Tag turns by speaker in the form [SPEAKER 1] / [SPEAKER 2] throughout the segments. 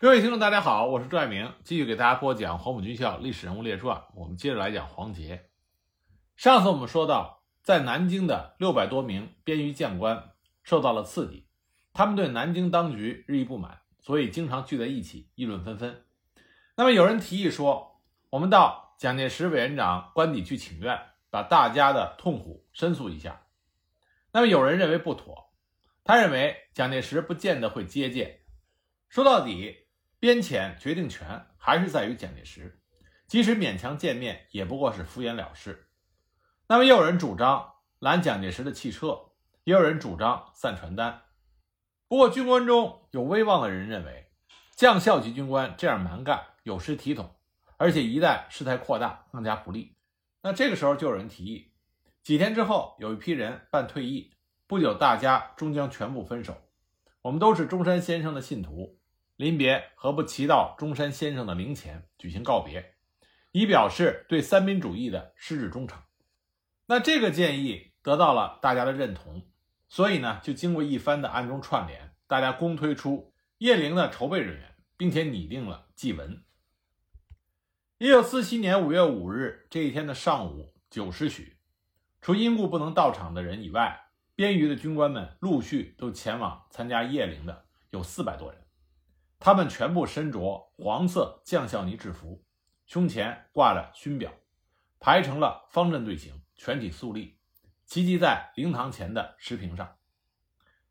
[SPEAKER 1] 各位听众，大家好，我是朱爱明，继续给大家播讲《黄埔军校历史人物列传》。我们接着来讲黄杰。上次我们说到，在南京的六百多名边余将官受到了刺激，他们对南京当局日益不满，所以经常聚在一起议论纷纷。那么有人提议说，我们到蒋介石委员长官邸去请愿，把大家的痛苦申诉一下。那么有人认为不妥，他认为蒋介石不见得会接见。说到底。边遣决定权还是在于蒋介石，即使勉强见面，也不过是敷衍了事。那么，也有人主张拦蒋介石的汽车，也有人主张散传单。不过，军官中有威望的人认为，将校级军官这样蛮干有失体统，而且一旦事态扩大，更加不利。那这个时候，就有人提议，几天之后，有一批人办退役，不久大家终将全部分手。我们都是中山先生的信徒。临别何不骑到中山先生的灵前举行告别，以表示对三民主义的矢志忠诚。那这个建议得到了大家的认同，所以呢，就经过一番的暗中串联，大家公推出叶灵的筹备人员，并且拟定了祭文。一九四七年五月五日这一天的上午九时许，除因故不能到场的人以外，边余的军官们陆续都前往参加叶灵的有四百多人。他们全部身着黄色将校呢制服，胸前挂着勋表，排成了方阵队形，全体肃立，齐集在灵堂前的石屏上。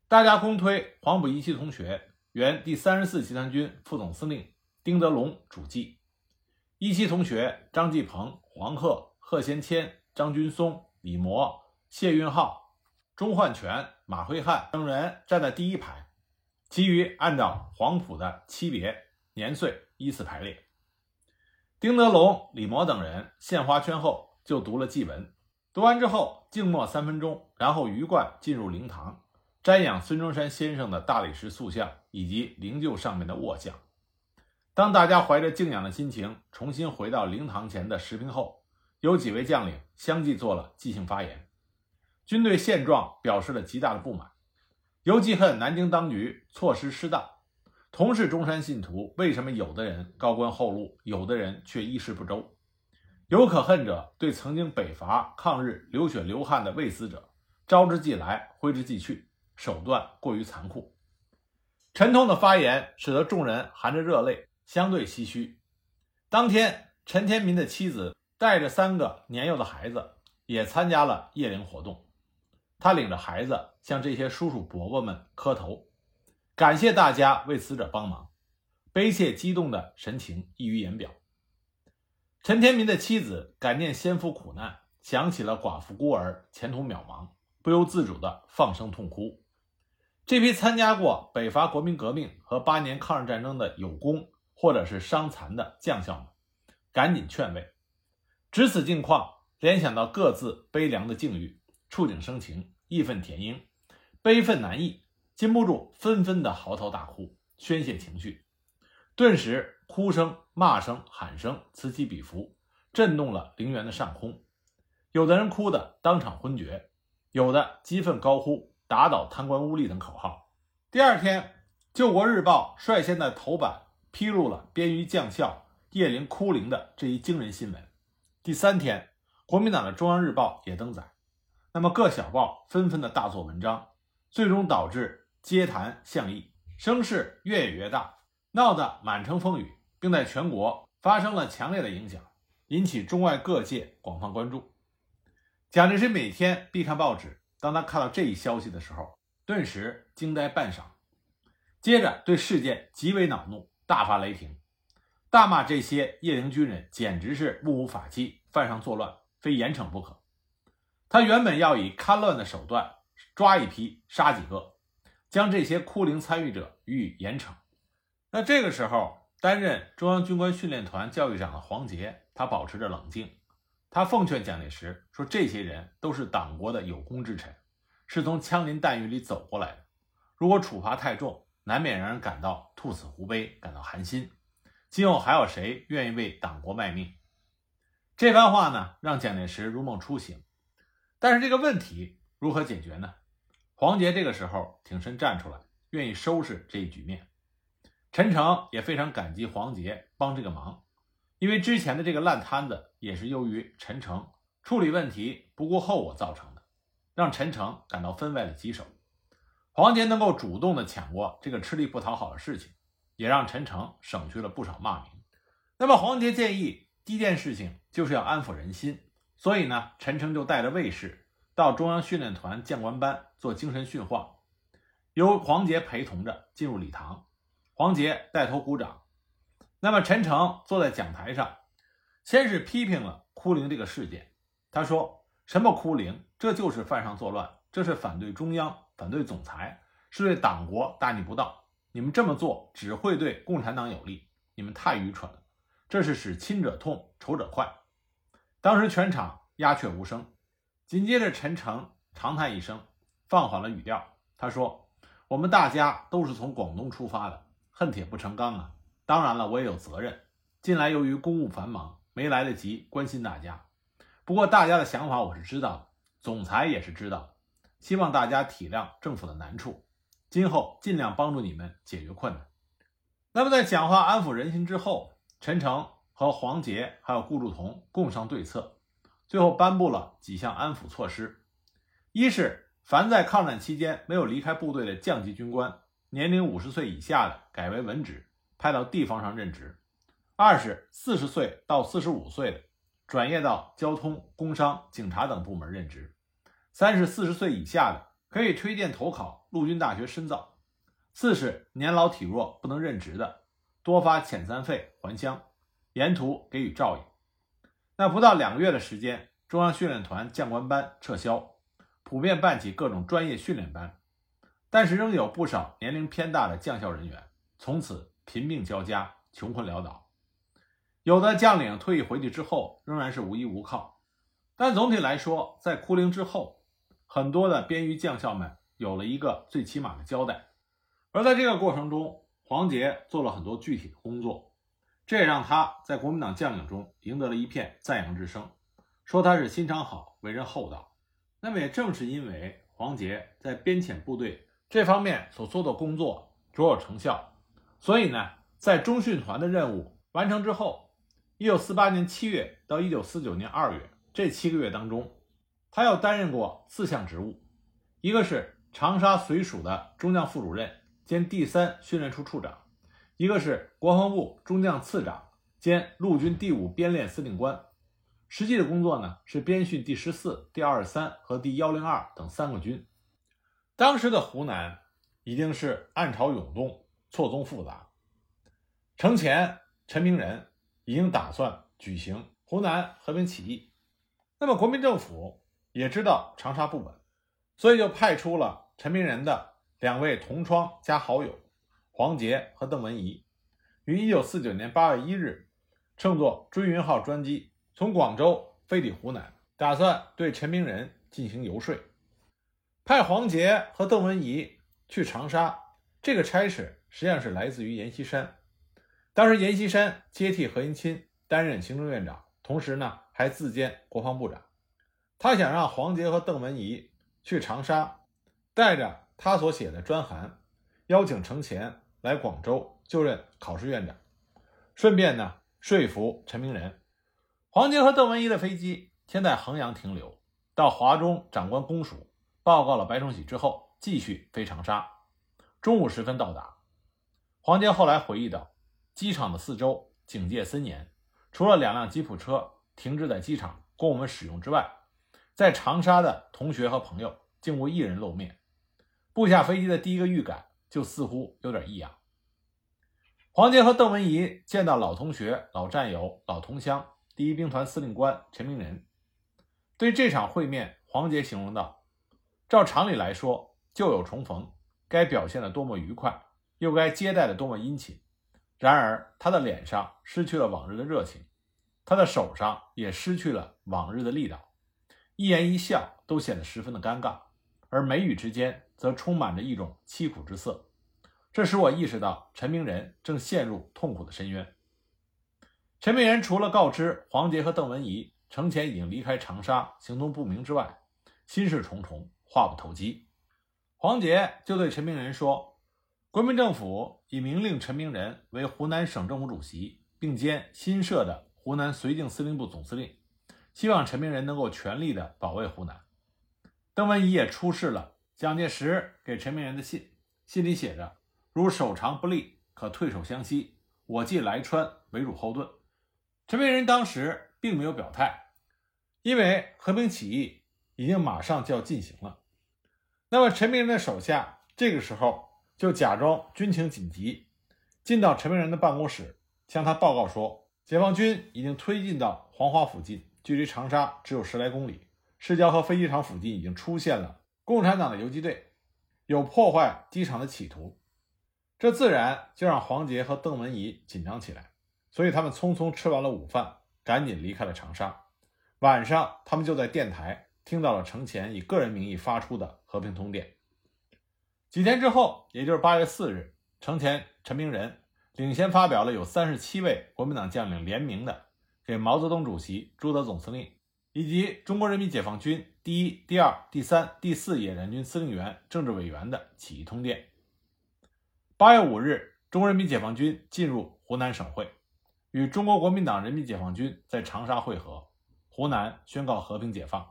[SPEAKER 1] 大家公推黄埔一期同学，原第三十四集团军副总司令丁德龙主祭；一期同学张继鹏、黄鹤、贺先谦、张军松、李模、谢运浩、钟焕全、马辉汉等人站在第一排。其余按照黄埔的期别年岁依次排列。丁德龙、李模等人献花圈后，就读了祭文。读完之后，静默三分钟，然后鱼贯进入灵堂，瞻仰孙中山先生的大理石塑像以及灵柩上面的卧像。当大家怀着敬仰的心情重新回到灵堂前的石屏后，有几位将领相继做了即兴发言，军队现状表示了极大的不满。尤其恨南京当局措施失当，同是中山信徒，为什么有的人高官厚禄，有的人却衣食不周？有可恨者对曾经北伐抗日流血流汗的未死者，招之即来，挥之即去，手段过于残酷。陈通的发言使得众人含着热泪，相对唏嘘。当天，陈天民的妻子带着三个年幼的孩子，也参加了夜灵活动。他领着孩子向这些叔叔伯伯们磕头，感谢大家为死者帮忙，悲切激动的神情溢于言表。陈天民的妻子感念先夫苦难，想起了寡妇孤儿前途渺茫，不由自主的放声痛哭。这批参加过北伐国民革命和八年抗日战争的有功或者是伤残的将校们，赶紧劝慰。值此境况，联想到各自悲凉的境遇。触景生情，义愤填膺，悲愤难抑，禁不住纷纷的嚎啕大哭，宣泄情绪。顿时，哭声、骂声、喊声此起彼伏，震动了陵园的上空。有的人哭得当场昏厥，有的激愤高呼“打倒贪官污吏”等口号。第二天，《救国日报》率先在头版披露了边于将校叶灵哭灵的这一惊人新闻。第三天，国民党的《中央日报》也登载。那么各小报纷纷的大做文章，最终导致街谈巷议，声势越演越大，闹得满城风雨，并在全国发生了强烈的影响，引起中外各界广泛关注。蒋介石每天必看报纸，当他看到这一消息的时候，顿时惊呆半晌，接着对事件极为恼怒，大发雷霆，大骂这些叶灵军人简直是目无法纪，犯上作乱，非严惩不可。他原本要以戡乱的手段抓一批杀几个，将这些哭灵参与者予以严惩。那这个时候，担任中央军官训练团教育长的黄杰，他保持着冷静。他奉劝蒋介石说：“这些人都是党国的有功之臣，是从枪林弹雨里走过来的。如果处罚太重，难免让人感到兔死狐悲，感到寒心。今后还有谁愿意为党国卖命？”这番话呢，让蒋介石如梦初醒。但是这个问题如何解决呢？黄杰这个时候挺身站出来，愿意收拾这一局面。陈诚也非常感激黄杰帮这个忙，因为之前的这个烂摊子也是由于陈诚处理问题不顾后果造成的，让陈诚感到分外的棘手。黄杰能够主动的抢过这个吃力不讨好的事情，也让陈诚省去了不少骂名。那么黄杰建议第一件事情就是要安抚人心，所以呢，陈诚就带着卫士到中央训练团将官班做精神训话，由黄杰陪同着进入礼堂，黄杰带头鼓掌。那么陈诚坐在讲台上，先是批评了哭灵这个事件，他说：“什么哭灵？这就是犯上作乱，这是反对中央。”反对总裁是对党国大逆不道，你们这么做只会对共产党有利，你们太愚蠢了，这是使亲者痛，仇者快。当时全场鸦雀无声，紧接着陈诚长叹一声，放缓了语调，他说：“我们大家都是从广东出发的，恨铁不成钢啊！当然了，我也有责任。近来由于公务繁忙，没来得及关心大家。不过大家的想法我是知道的，总裁也是知道的。”希望大家体谅政府的难处，今后尽量帮助你们解决困难。那么，在讲话安抚人心之后，陈诚和黄杰还有顾祝同共商对策，最后颁布了几项安抚措施：一是凡在抗战期间没有离开部队的降级军官，年龄五十岁以下的改为文职，派到地方上任职；二是四十岁到四十五岁的转业到交通、工商、警察等部门任职。三是四十岁以下的可以推荐投考陆军大学深造；四是年老体弱不能任职的，多发遣散费还乡，沿途给予照应。那不到两个月的时间，中央训练团将官班撤销，普遍办起各种专业训练班，但是仍有不少年龄偏大的将校人员从此贫病交加，穷困潦倒。有的将领退役回去之后仍然是无依无靠，但总体来说，在哭灵之后。很多的边余将校们有了一个最起码的交代，而在这个过程中，黄杰做了很多具体的工作，这也让他在国民党将领中赢得了一片赞扬之声，说他是心肠好、为人厚道。那么也正是因为黄杰在边遣部队这方面所做的工作卓有成效，所以呢，在中训团的任务完成之后，一九四八年七月到一九四九年二月这七个月当中。他又担任过四项职务，一个是长沙绥署的中将副主任兼第三训练处处长，一个是国防部中将次长兼陆军第五编练司令官。实际的工作呢是编训第十四、第二十三和第幺零二等三个军。当时的湖南已经是暗潮涌动、错综复杂，程潜、陈明仁已经打算举行湖南和平起义，那么国民政府。也知道长沙不稳，所以就派出了陈明仁的两位同窗加好友黄杰和邓文仪，于一九四九年八月一日乘坐追云号专机从广州飞抵湖南，打算对陈明仁进行游说。派黄杰和邓文仪去长沙，这个差事实际上是来自于阎锡山。当时阎锡山接替何应钦担任行政院长，同时呢还自兼国防部长。他想让黄杰和邓文仪去长沙，带着他所写的专函，邀请程潜来广州就任考试院长，顺便呢说服陈明仁。黄杰和邓文仪的飞机先在衡阳停留，到华中长官公署报告了白崇禧之后，继续飞长沙。中午时分到达。黄杰后来回忆道：“机场的四周警戒森严，除了两辆吉普车停滞在机场供我们使用之外。”在长沙的同学和朋友竟无一人露面，步下飞机的第一个预感就似乎有点异样。黄杰和邓文仪见到老同学、老战友、老同乡第一兵团司令官陈明仁，对这场会面，黄杰形容道：“照常理来说，旧友重逢，该表现的多么愉快，又该接待的多么殷勤。然而，他的脸上失去了往日的热情，他的手上也失去了往日的力道。”一言一笑都显得十分的尴尬，而眉宇之间则充满着一种凄苦之色，这使我意识到陈明仁正陷入痛苦的深渊。陈明仁除了告知黄杰和邓文仪程潜已经离开长沙，行踪不明之外，心事重重，话不投机。黄杰就对陈明仁说：“国民政府已明令陈明仁为湖南省政府主席，并兼新设的湖南绥靖司令部总司令，希望陈明仁能够全力的保卫湖南。邓文仪也出示了蒋介石给陈明仁的信，信里写着：“如守长不利，可退守湘西，我即来川为汝后盾。”陈明仁当时并没有表态，因为和平起义已经马上就要进行了。那么陈明仁的手下这个时候就假装军情紧急，进到陈明仁的办公室，向他报告说，解放军已经推进到黄花附近，距离长沙只有十来公里，市郊和飞机场附近已经出现了共产党的游击队，有破坏机场的企图。这自然就让黄杰和邓文仪紧张起来。所以他们匆匆吃完了午饭，赶紧离开了长沙。晚上，他们就在电台听到了程潜以个人名义发出的和平通电。几天之后，也就是八月四日，程潜、陈明仁领先发表了有三十七位国民党将领联名的给毛泽东主席、朱德总司令以及中国人民解放军第一、第二、第三、第四野战军司令员、政治委员的起义通电。八月五日，中国人民解放军进入湖南省会。与中国国民党人民解放军在长沙会合，湖南宣告和平解放。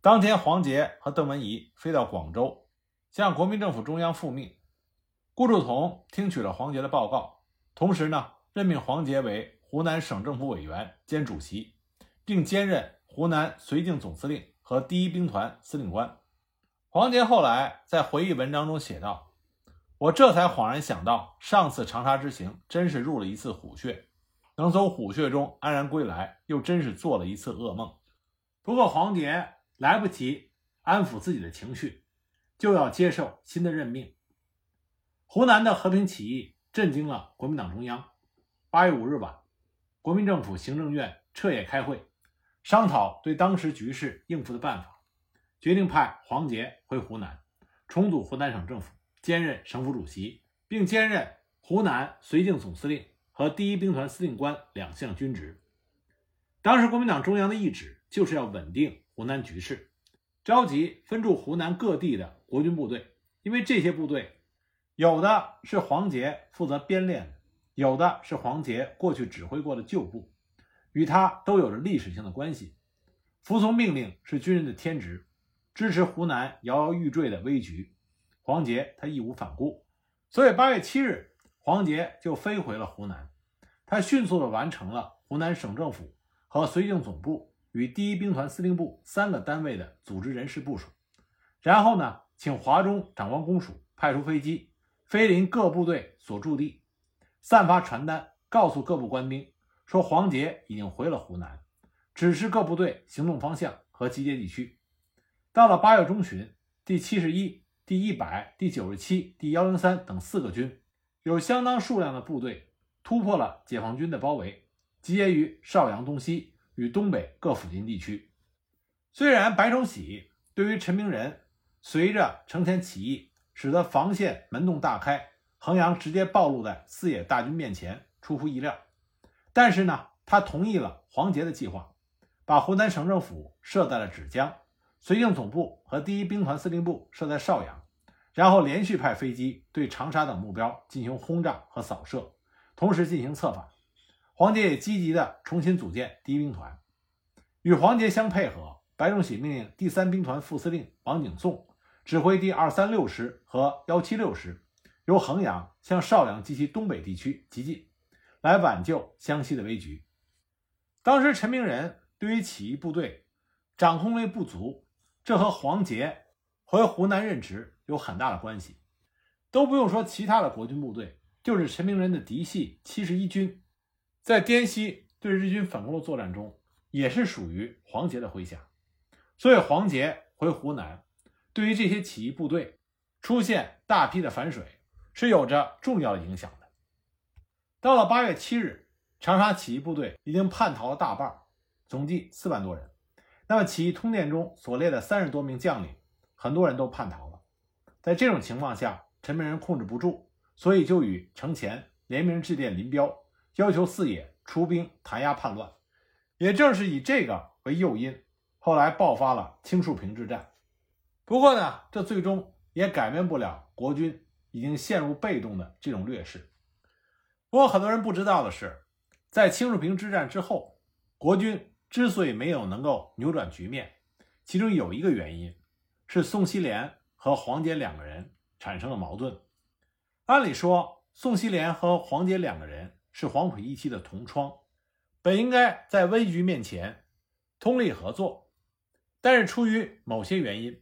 [SPEAKER 1] 当天，黄杰和邓文仪飞到广州，向国民政府中央复命。顾祝同听取了黄杰的报告，同时呢，任命黄杰为湖南省政府委员兼主席，并兼任湖南绥靖总司令和第一兵团司令官。黄杰后来在回忆文章中写道：“我这才恍然想到，上次长沙之行真是入了一次虎穴。”能从虎穴中安然归来，又真是做了一次噩梦。不过黄杰来不及安抚自己的情绪，就要接受新的任命。湖南的和平起义震惊了国民党中央。八月五日晚，国民政府行政院彻夜开会，商讨对当时局势应付的办法，决定派黄杰回湖南，重组湖南省政府，兼任省府主席，并兼任湖南绥靖总司令。和第一兵团司令官两项军职。当时国民党中央的意志就是要稳定湖南局势，召集分驻湖南各地的国军部队，因为这些部队有的是黄杰负责编练的，有的是黄杰过去指挥过的旧部，与他都有着历史性的关系。服从命令是军人的天职，支持湖南摇摇欲坠的危局，黄杰他义无反顾。所以八月七日。黄杰就飞回了湖南，他迅速地完成了湖南省政府和绥靖总部与第一兵团司令部三个单位的组织人事部署，然后呢，请华中长官公署派出飞机飞临各部队所驻地，散发传单，告诉各部官兵说黄杰已经回了湖南，指示各部队行动方向和集结地区。到了八月中旬，第七十一、第一百、第九十七、第幺零三等四个军。有相当数量的部队突破了解放军的包围，集结于邵阳东西与东北各附近地区。虽然白崇禧对于陈明仁随着承前起义，使得防线门洞大开，衡阳直接暴露在四野大军面前，出乎意料，但是呢，他同意了黄杰的计划，把湖南省政府设在了芷江，绥靖总部和第一兵团司令部设在邵阳。然后连续派飞机对长沙等目标进行轰炸和扫射，同时进行策反。黄杰也积极地重新组建第一兵团，与黄杰相配合。白崇禧命令第三兵团副司令王景颂指挥第二三六师和幺七六师，由衡阳向邵阳及其东北地区急进，来挽救湘西的危局。当时陈明仁对于起义部队掌控力不足，这和黄杰回湖南任职。有很大的关系，都不用说其他的国军部队，就是陈明仁的嫡系七十一军，在滇西对日军反攻的作战中，也是属于黄杰的麾下。所以黄杰回湖南，对于这些起义部队出现大批的反水，是有着重要的影响。到了八月七日，长沙起义部队已经叛逃了大半，总计四万多人。那么起义通电中所列的三十多名将领，很多人都叛逃了。在这种情况下，陈明仁控制不住，所以就与程潜联名致电林彪，要求四野出兵弹压叛乱。也正是以这个为诱因，后来爆发了青树坪之战。不过呢，这最终也改变不了国军已经陷入被动的这种劣势。不过，很多人不知道的是，在青树坪之战之后，国军之所以没有能够扭转局面，其中有一个原因是宋希濂和黄杰两个人产生了矛盾。按理说，宋希濂和黄杰两个人是黄埔一期的同窗，本应该在危局面前通力合作，但是出于某些原因，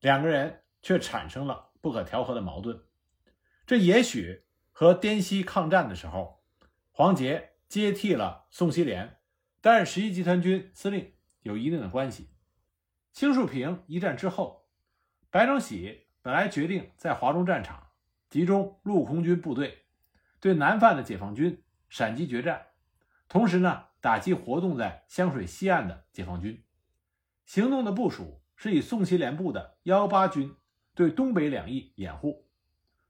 [SPEAKER 1] 两个人却产生了不可调和的矛盾。这也许和滇西抗战的时候，黄杰接替了宋希濂担任十一集团军司令有一定的关系。青树坪一战之后，白崇禧本来决定在华中战场集中陆空军部队，对南犯的解放军闪击决战，同时呢打击活动在湘水西岸的解放军。行动的部署是以宋希濂部的幺八军对东北两翼掩护。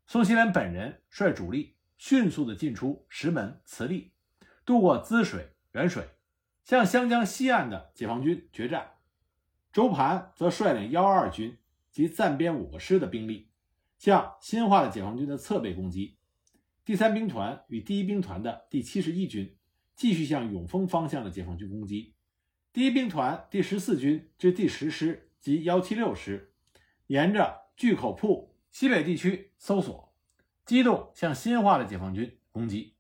[SPEAKER 1] 宋希濂本人率主力迅速地进出石门、慈利，渡过滋水、沅水，向湘江西岸的解放军决战。周盘则率领幺二军及暂编五个师的兵力，向新化的解放军的侧背攻击。第三兵团与第一兵团的第七十一军继续向永丰方向的解放军攻击。第一兵团第十四军至第十师及幺七六师，沿着巨口铺。西北地区搜索，机动向新化的解放军攻击。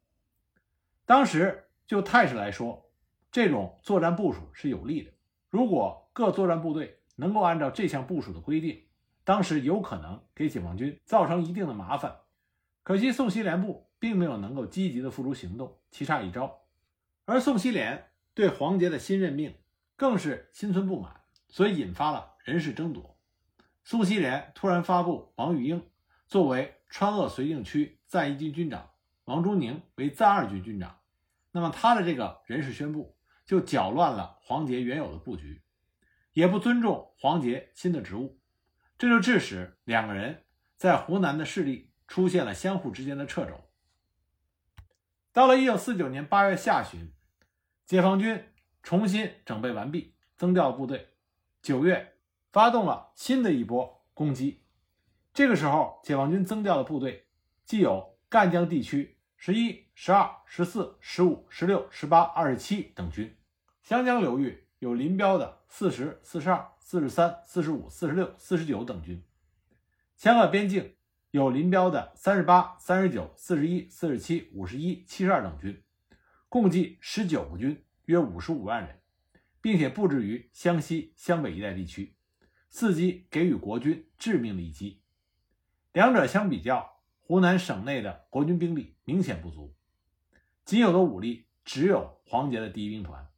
[SPEAKER 1] 当时就态势来说，这种作战部署是有利的。如果各作战部队能够按照这项部署的规定，当时有可能给解放军造成一定的麻烦。可惜宋希濂部并没有能够积极的付诸行动，棋差一招。而宋希濂对黄杰的新任命更是心存不满，所以引发了人事争夺。宋希濂突然发布王玉英作为川鄂绥靖区暂一军军长，王忠宁为暂二军军长，那么他的这个人事宣布就搅乱了黄杰原有的布局，也不尊重黄杰新的职务，这就致使两个人在湖南的势力出现了相互之间的掣肘。到了一九四九年八月下旬，解放军重新整备完毕，增调部队，九月。发动了新的一波攻击。这个时候，解放军增调的部队既有赣江地区十一、十二、十四、十五、十六、十八、二十七等军，湘江流域有林彪的四十四、十二、四十三、四十五、四十六、四十九等军，湘鄂边境有林彪的三十八、三十九、四十一、四十七、五十一、七十二等军，共计十九个军，约五十五万人，并且布置于湘西、湘北一带地区。伺机给予国军致命的一击。两者相比较，湖南省内的国军兵力明显不足，仅有的武力只有黄杰的第一兵团。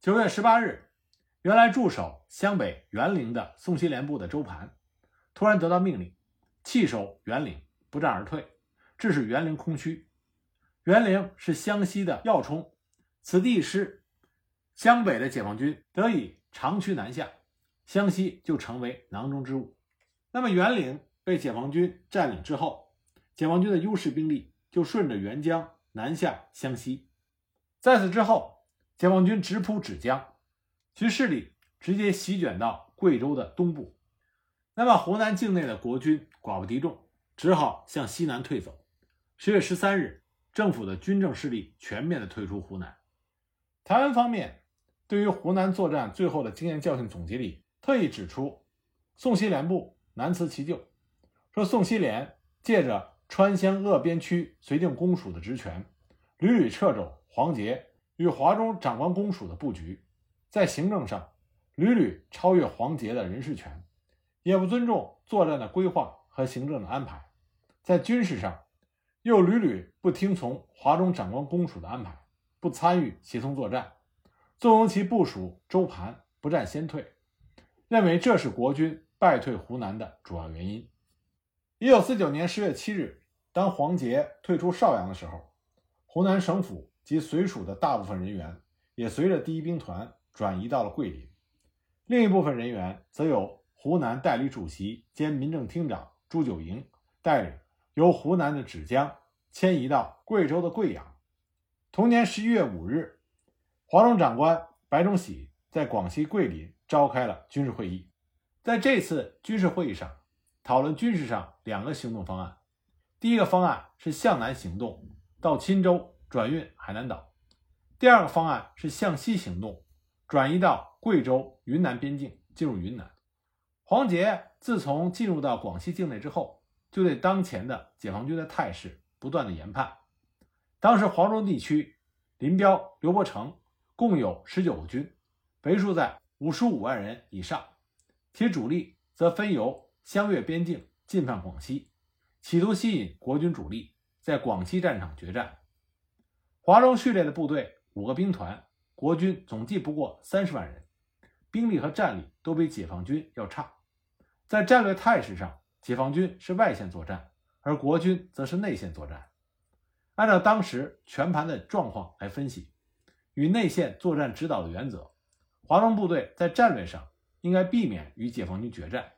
[SPEAKER 1] 九月十八日，原来驻守湘北沅陵的宋希濂部的周盘，突然得到命令，弃守沅陵，不战而退，致使沅陵空虚。沅陵是湘西的要冲，此地失，湘北的解放军得以长驱南下。湘西就成为囊中之物。那么沅陵被解放军占领之后，解放军的优势兵力就顺着沅江南下湘西。在此之后，解放军直扑芷江，其势力直接席卷到贵州的东部。那么湖南境内的国军寡不敌众，只好向西南退走。十月十三日，政府的军政势力全面的退出湖南。台湾方面对于湖南作战最后的经验教训总结里。特意指出，宋希濂部难辞其咎，说宋希濂借着川湘鄂边区绥靖公署的职权，屡屡掣肘黄杰与华中长官公署的布局，在行政上屡屡超越黄杰的人事权，也不尊重作战的规划和行政的安排，在军事上又屡屡不听从华中长官公署的安排，不参与协同作战，纵容其部署周盘不战先退。认为这是国军败退湖南的主要原因。一九四九年十月七日，当黄杰退出邵阳的时候，湖南省府及随属的大部分人员也随着第一兵团转移到了桂林，另一部分人员则由湖南代理主席兼民政厅长朱九营带领，由湖南的芷江迁移到贵州的贵阳。同年十一月五日，华中长官白崇禧在广西桂林。召开了军事会议，在这次军事会议上，讨论军事上两个行动方案。第一个方案是向南行动到钦州转运海南岛，第二个方案是向西行动，转移到贵州、云南边境进入云南。黄杰自从进入到广西境内之后，就对当前的解放军的态势不断的研判。当时黄州地区，林彪、刘伯承共有十九个军，为数在五十五万人以上，其主力则分由湘粤边境进犯广西，企图吸引国军主力在广西战场决战。华中序列的部队五个兵团，国军总计不过三十万人，兵力和战力都比解放军要差。在战略态势上，解放军是外线作战，而国军则是内线作战。按照当时全盘的状况来分析，与内线作战指导的原则，华中部队在战略上应该避免与解放军决战，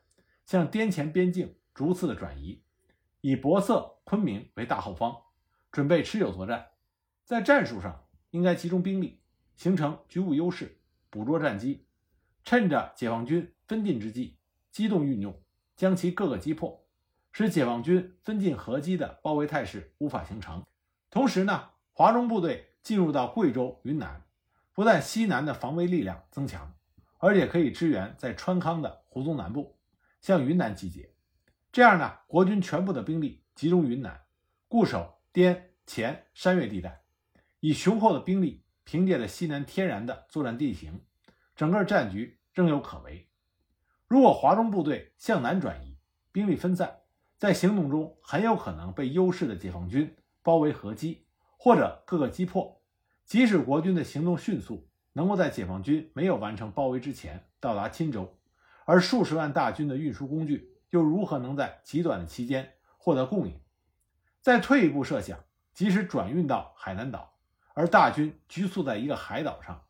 [SPEAKER 1] 向滇黔边境逐次的转移，以博色、昆明为大后方，准备持久作战。在战术上，应该集中兵力，形成局部优势，捕捉战机，趁着解放军分进之际。机动运用，将其各个击破，使解放军分进合击的包围态势无法形成。同时呢，华中部队进入到贵州、云南，不但西南的防卫力量增强，而且可以支援在川康的胡宗南部，向云南集结。这样呢，国军全部的兵力集中云南，固守滇黔山岳地带，以雄厚的兵力凭借着西南天然的作战地形，整个战局仍有可为。如果华中部队向南转移，兵力分散，在行动中很有可能被优势的解放军包围合击，或者各个击破。即使国军的行动迅速，能够在解放军没有完成包围之前到达钦州，而数十万大军的运输工具又如何能在极短的期间获得供应？再退一步设想，即使转运到海南岛，而大军拘束在一个海岛上，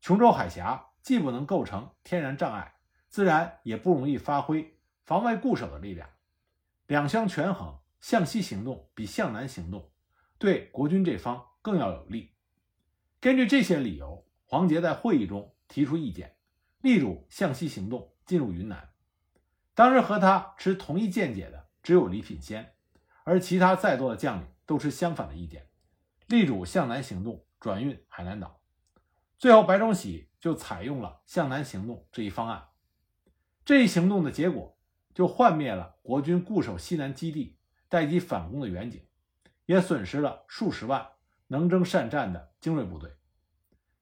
[SPEAKER 1] 琼州海峡既不能构成天然障碍。自然也不容易发挥防卫固守的力量，两相权衡，向西行动比向南行动对国军这方更要有利。根据这些理由，黄杰在会议中提出意见，力主向西行动进入云南。当时和他持同一见解的只有李品仙，而其他在座的将领都持相反的意见，力主向南行动转运海南岛。最后，白崇禧就采用了向南行动这一方案。这一行动的结果，就幻灭了国军固守西南基地、待机反攻的远景，也损失了数十万能征善战的精锐部队。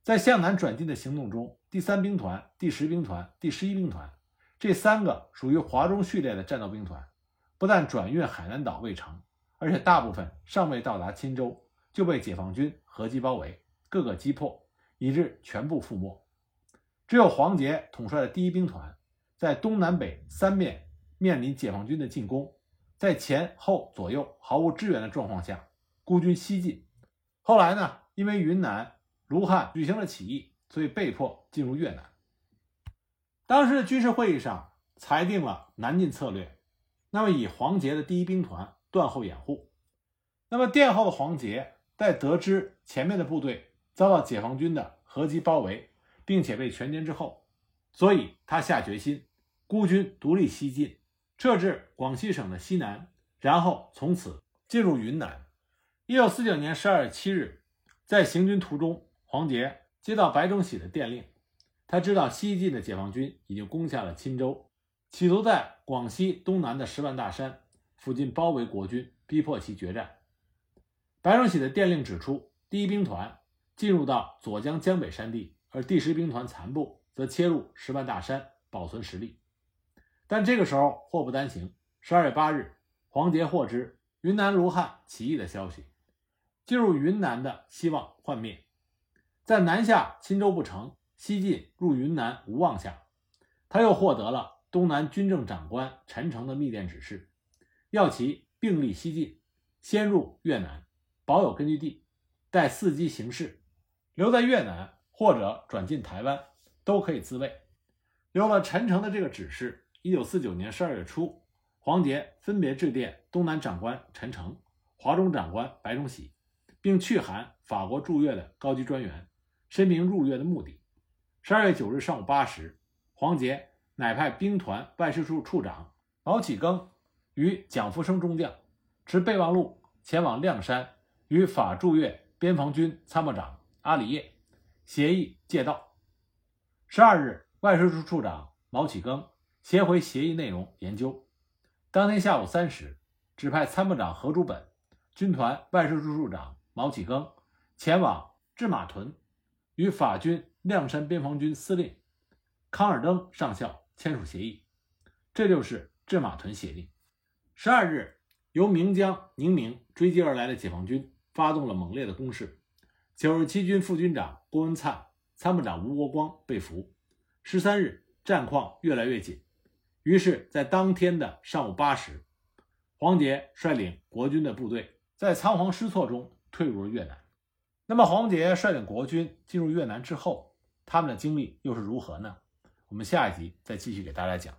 [SPEAKER 1] 在向南转进的行动中，第三兵团、第十兵团、第十一兵团这三个属于华中序列的战斗兵团，不但转运海南岛未成，而且大部分尚未到达钦州，就被解放军合击包围，各个击破，以致全部覆没。只有黄杰统帅的第一兵团。在东南北三面面临解放军的进攻，在前后左右毫无支援的状况下，孤军西进。后来呢，因为云南卢汉举行了起义，所以被迫进入越南。当时的军事会议上裁定了南进策略，那么以黄杰的第一兵团断后掩护。那么殿后的黄杰在得知前面的部队遭到解放军的合击包围，并且被全歼之后，所以他下决心。孤军独立西进，撤至广西省的西南，然后从此进入云南。一九四九年十二月七日，在行军途中，黄杰接到白崇禧的电令，他知道西进的解放军已经攻下了钦州，企图在广西东南的十万大山附近包围国军，逼迫其决战。白崇禧的电令指出，第一兵团进入到左江江北山地，而第十兵团残部则切入十万大山，保存实力。但这个时候祸不单行。十二月八日，黄杰获知云南卢汉起义的消息，进入云南的希望幻灭。在南下钦州不成，西进入云南无望下，他又获得了东南军政长官陈诚的密电指示，要其并力西进，先入越南，保有根据地，待伺机行事，留在越南或者转进台湾都可以自卫。有了陈诚的这个指示。一九四九年十二月初，黄杰分别致电东南长官陈诚、华中长官白崇禧，并去函法国驻越的高级专员，申明入越的目的。十二月九日上午八时，黄杰乃派兵团外事处处长毛启庚与蒋福生中将持备忘录前往亮山，与法驻越边防军参谋长阿里叶协议借道。十二日，外事处处长毛启庚携回协议内容研究。当天下午三时，指派参谋长何竹本、军团外事处处长毛启庚前往制马屯，与法军亮山边防军司令康尔登上校签署协议。这就是制马屯协定。十二日，由名将宁明追击而来的解放军发动了猛烈的攻势。九十七军副军长郭文灿、参谋长吴国光被俘。十三日，战况越来越紧，于是，在当天的上午八时，黄杰率领国军的部队在仓皇失措中退入了越南。那么，黄杰率领国军进入越南之后，他们的经历又是如何呢？我们下一集再继续给大家讲。